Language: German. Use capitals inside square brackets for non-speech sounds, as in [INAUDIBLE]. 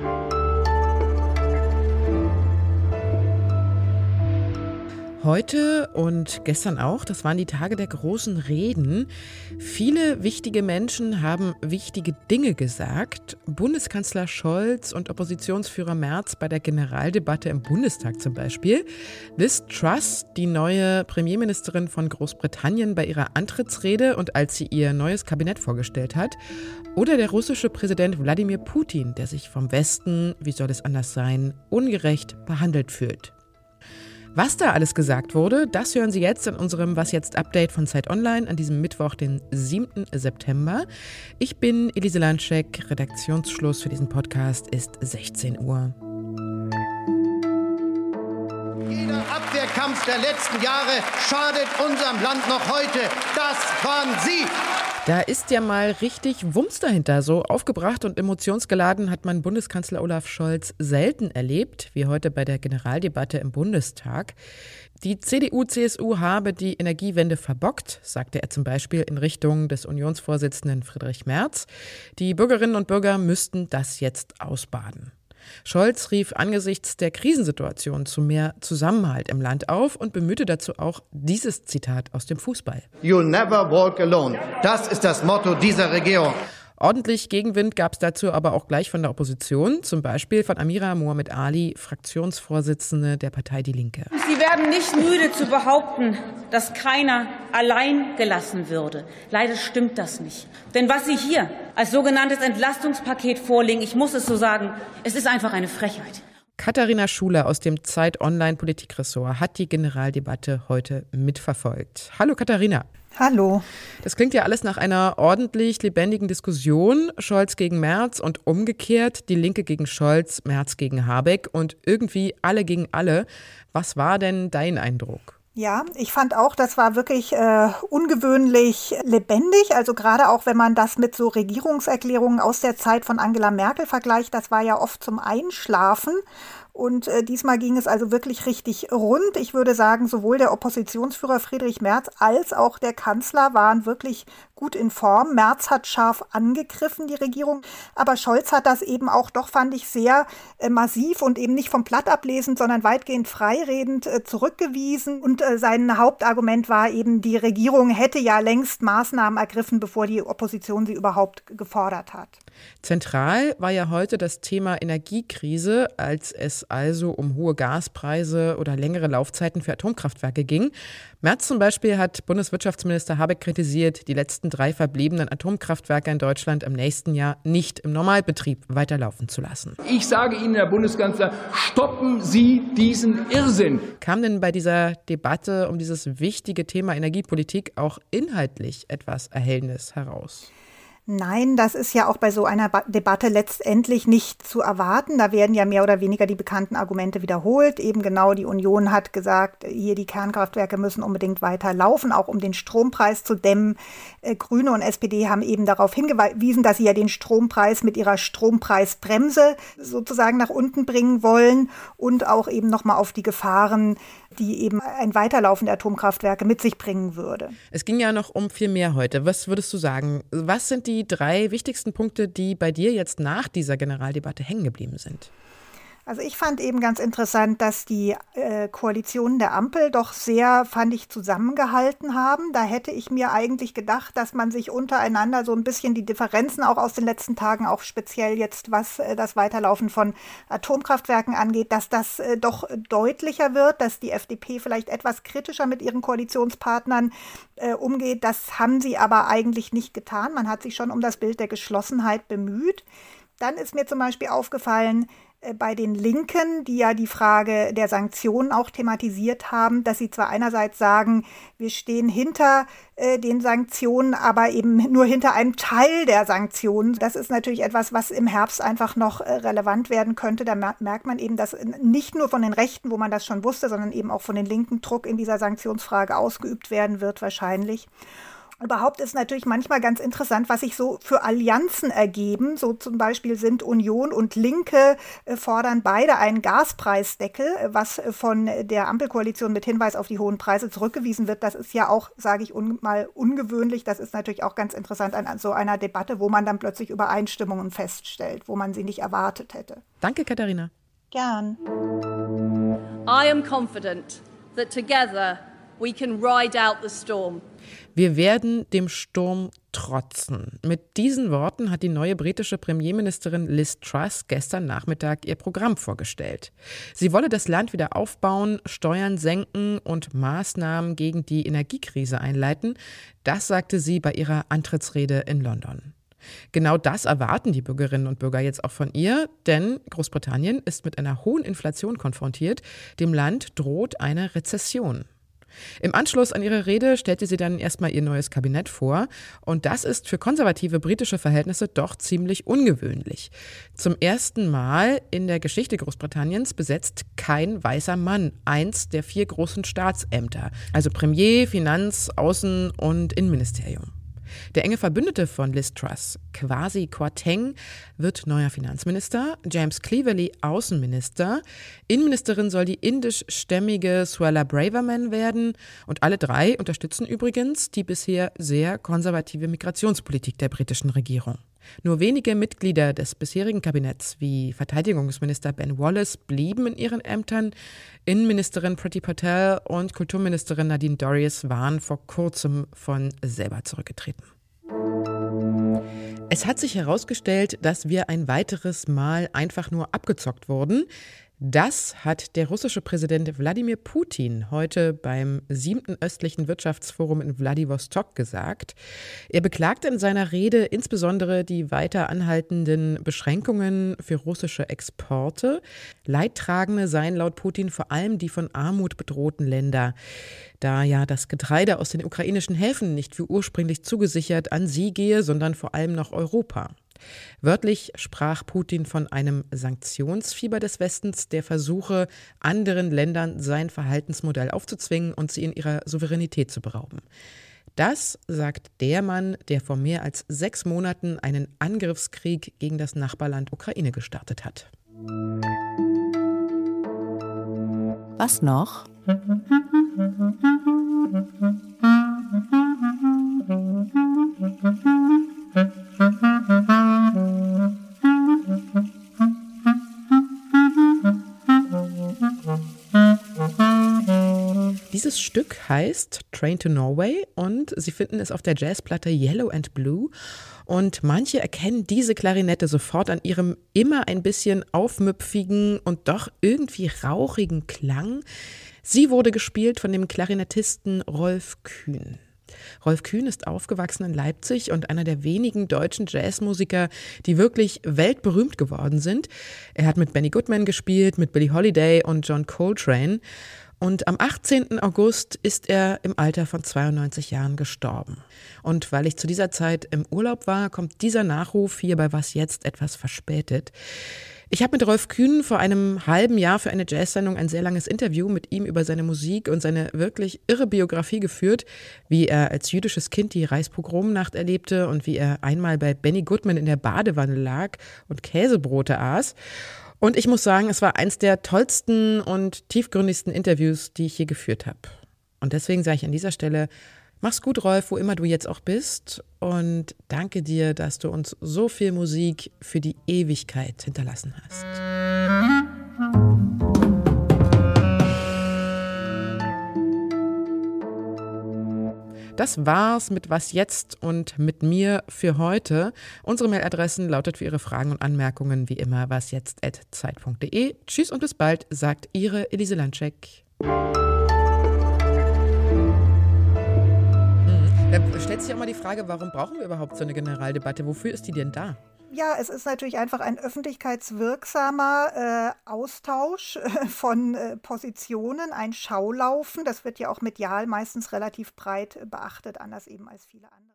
you Heute und gestern auch, das waren die Tage der großen Reden. Viele wichtige Menschen haben wichtige Dinge gesagt. Bundeskanzler Scholz und Oppositionsführer Merz bei der Generaldebatte im Bundestag zum Beispiel. Liz Truss, die neue Premierministerin von Großbritannien bei ihrer Antrittsrede und als sie ihr neues Kabinett vorgestellt hat. Oder der russische Präsident Wladimir Putin, der sich vom Westen, wie soll es anders sein, ungerecht behandelt fühlt. Was da alles gesagt wurde, das hören Sie jetzt in unserem Was jetzt Update von Zeit Online an diesem Mittwoch, den 7. September. Ich bin Elise Landscheck. Redaktionsschluss für diesen Podcast ist 16 Uhr. Abwehrkampf der letzten Jahre schadet unserem Land noch heute. Das waren Sie. Da ist ja mal richtig Wumms dahinter. So aufgebracht und emotionsgeladen hat man Bundeskanzler Olaf Scholz selten erlebt, wie heute bei der Generaldebatte im Bundestag. Die CDU-CSU habe die Energiewende verbockt, sagte er zum Beispiel in Richtung des Unionsvorsitzenden Friedrich Merz. Die Bürgerinnen und Bürger müssten das jetzt ausbaden. Scholz rief angesichts der Krisensituation zu mehr Zusammenhalt im Land auf und bemühte dazu auch dieses Zitat aus dem Fußball. You'll never walk alone. Das ist das Motto dieser Regierung. Ordentlich Gegenwind gab es dazu aber auch gleich von der Opposition, zum Beispiel von Amira Mohamed Ali, Fraktionsvorsitzende der Partei Die Linke. Sie werden nicht müde zu behaupten, dass keiner allein gelassen würde. Leider stimmt das nicht. Denn was Sie hier als sogenanntes Entlastungspaket vorlegen, ich muss es so sagen, es ist einfach eine Frechheit. Katharina Schuler aus dem Zeit Online Politikressort hat die Generaldebatte heute mitverfolgt. Hallo Katharina. Hallo. Das klingt ja alles nach einer ordentlich lebendigen Diskussion. Scholz gegen Merz und umgekehrt, die Linke gegen Scholz, Merz gegen Habeck und irgendwie alle gegen alle. Was war denn dein Eindruck? Ja, ich fand auch, das war wirklich äh, ungewöhnlich lebendig. Also gerade auch, wenn man das mit so Regierungserklärungen aus der Zeit von Angela Merkel vergleicht, das war ja oft zum Einschlafen. Und äh, diesmal ging es also wirklich richtig rund. Ich würde sagen, sowohl der Oppositionsführer Friedrich Merz als auch der Kanzler waren wirklich gut in Form. Merz hat scharf angegriffen, die Regierung. Aber Scholz hat das eben auch doch, fand ich, sehr äh, massiv und eben nicht vom Blatt ablesend, sondern weitgehend freiredend äh, zurückgewiesen. Und äh, sein Hauptargument war eben, die Regierung hätte ja längst Maßnahmen ergriffen, bevor die Opposition sie überhaupt gefordert hat. Zentral war ja heute das Thema Energiekrise, als es also um hohe Gaspreise oder längere Laufzeiten für Atomkraftwerke ging. März zum Beispiel hat Bundeswirtschaftsminister Habeck kritisiert, die letzten drei verbliebenen Atomkraftwerke in Deutschland im nächsten Jahr nicht im Normalbetrieb weiterlaufen zu lassen. Ich sage Ihnen, Herr Bundeskanzler, stoppen Sie diesen Irrsinn. Kam denn bei dieser Debatte um dieses wichtige Thema Energiepolitik auch inhaltlich etwas Erhellendes heraus? Nein, das ist ja auch bei so einer ba Debatte letztendlich nicht zu erwarten. Da werden ja mehr oder weniger die bekannten Argumente wiederholt. Eben genau die Union hat gesagt, hier die Kernkraftwerke müssen unbedingt weiter laufen, auch um den Strompreis zu dämmen. Äh, Grüne und SPD haben eben darauf hingewiesen, dass sie ja den Strompreis mit ihrer Strompreisbremse sozusagen nach unten bringen wollen und auch eben nochmal auf die Gefahren die eben ein Weiterlaufen der Atomkraftwerke mit sich bringen würde. Es ging ja noch um viel mehr heute. Was würdest du sagen? Was sind die drei wichtigsten Punkte, die bei dir jetzt nach dieser Generaldebatte hängen geblieben sind? Also ich fand eben ganz interessant, dass die äh, Koalitionen der Ampel doch sehr, fand ich, zusammengehalten haben. Da hätte ich mir eigentlich gedacht, dass man sich untereinander so ein bisschen die Differenzen auch aus den letzten Tagen, auch speziell jetzt was äh, das Weiterlaufen von Atomkraftwerken angeht, dass das äh, doch deutlicher wird, dass die FDP vielleicht etwas kritischer mit ihren Koalitionspartnern äh, umgeht. Das haben sie aber eigentlich nicht getan. Man hat sich schon um das Bild der Geschlossenheit bemüht. Dann ist mir zum Beispiel aufgefallen, bei den Linken, die ja die Frage der Sanktionen auch thematisiert haben, dass sie zwar einerseits sagen, wir stehen hinter äh, den Sanktionen, aber eben nur hinter einem Teil der Sanktionen. Das ist natürlich etwas, was im Herbst einfach noch äh, relevant werden könnte. Da merkt man eben, dass nicht nur von den Rechten, wo man das schon wusste, sondern eben auch von den Linken Druck in dieser Sanktionsfrage ausgeübt werden wird wahrscheinlich. Überhaupt ist natürlich manchmal ganz interessant, was sich so für Allianzen ergeben. So zum Beispiel sind Union und Linke äh, fordern beide einen Gaspreisdeckel, äh, was äh, von der Ampelkoalition mit Hinweis auf die hohen Preise zurückgewiesen wird. Das ist ja auch, sage ich un mal, ungewöhnlich. Das ist natürlich auch ganz interessant an so einer Debatte, wo man dann plötzlich Übereinstimmungen feststellt, wo man sie nicht erwartet hätte. Danke, Katharina. Gern. I am confident that together we can ride out the storm. Wir werden dem Sturm trotzen. Mit diesen Worten hat die neue britische Premierministerin Liz Truss gestern Nachmittag ihr Programm vorgestellt. Sie wolle das Land wieder aufbauen, Steuern senken und Maßnahmen gegen die Energiekrise einleiten. Das sagte sie bei ihrer Antrittsrede in London. Genau das erwarten die Bürgerinnen und Bürger jetzt auch von ihr, denn Großbritannien ist mit einer hohen Inflation konfrontiert. Dem Land droht eine Rezession. Im Anschluss an ihre Rede stellte sie dann erstmal ihr neues Kabinett vor. Und das ist für konservative britische Verhältnisse doch ziemlich ungewöhnlich. Zum ersten Mal in der Geschichte Großbritanniens besetzt kein weißer Mann eins der vier großen Staatsämter, also Premier, Finanz, Außen- und Innenministerium. Der enge Verbündete von Liz Truss, Kwasi Kwarteng, wird neuer Finanzminister, James Cleverly Außenminister, Innenministerin soll die indischstämmige Suella Braverman werden. Und alle drei unterstützen übrigens die bisher sehr konservative Migrationspolitik der britischen Regierung. Nur wenige Mitglieder des bisherigen Kabinetts wie Verteidigungsminister Ben Wallace blieben in ihren Ämtern. Innenministerin Priti Patel und Kulturministerin Nadine Dorries waren vor kurzem von selber zurückgetreten. Es hat sich herausgestellt, dass wir ein weiteres Mal einfach nur abgezockt wurden. Das hat der russische Präsident Wladimir Putin heute beim siebten östlichen Wirtschaftsforum in Wladiwostok gesagt. Er beklagte in seiner Rede insbesondere die weiter anhaltenden Beschränkungen für russische Exporte. Leidtragende seien laut Putin vor allem die von Armut bedrohten Länder, da ja das Getreide aus den ukrainischen Häfen nicht wie ursprünglich zugesichert an sie gehe, sondern vor allem nach Europa. Wörtlich sprach Putin von einem Sanktionsfieber des Westens, der versuche, anderen Ländern sein Verhaltensmodell aufzuzwingen und sie in ihrer Souveränität zu berauben. Das sagt der Mann, der vor mehr als sechs Monaten einen Angriffskrieg gegen das Nachbarland Ukraine gestartet hat. Was noch? Heißt Train to Norway und Sie finden es auf der Jazzplatte Yellow and Blue. Und manche erkennen diese Klarinette sofort an ihrem immer ein bisschen aufmüpfigen und doch irgendwie rauchigen Klang. Sie wurde gespielt von dem Klarinettisten Rolf Kühn. Rolf Kühn ist aufgewachsen in Leipzig und einer der wenigen deutschen Jazzmusiker, die wirklich weltberühmt geworden sind. Er hat mit Benny Goodman gespielt, mit Billie Holiday und John Coltrane. Und am 18. August ist er im Alter von 92 Jahren gestorben. Und weil ich zu dieser Zeit im Urlaub war, kommt dieser Nachruf hier bei Was jetzt etwas verspätet. Ich habe mit Rolf Kühn vor einem halben Jahr für eine Jazz-Sendung ein sehr langes Interview mit ihm über seine Musik und seine wirklich irre Biografie geführt, wie er als jüdisches Kind die Reichspogromnacht erlebte und wie er einmal bei Benny Goodman in der Badewanne lag und Käsebrote aß. Und ich muss sagen, es war eins der tollsten und tiefgründigsten Interviews, die ich je geführt habe. Und deswegen sage ich an dieser Stelle, mach's gut, Rolf, wo immer du jetzt auch bist. Und danke dir, dass du uns so viel Musik für die Ewigkeit hinterlassen hast. Das war's mit Was jetzt und mit mir für heute. Unsere Mailadressen lautet für Ihre Fragen und Anmerkungen wie immer wasjetzt.zeit.de. Tschüss und bis bald, sagt Ihre Elise Landscheck. Hm. Da stellt sich auch mal die Frage, warum brauchen wir überhaupt so eine Generaldebatte? Wofür ist die denn da? Ja, es ist natürlich einfach ein öffentlichkeitswirksamer äh, Austausch [LAUGHS] äh, von äh, Positionen, ein Schaulaufen. Das wird ja auch medial meistens relativ breit beachtet, anders eben als viele andere.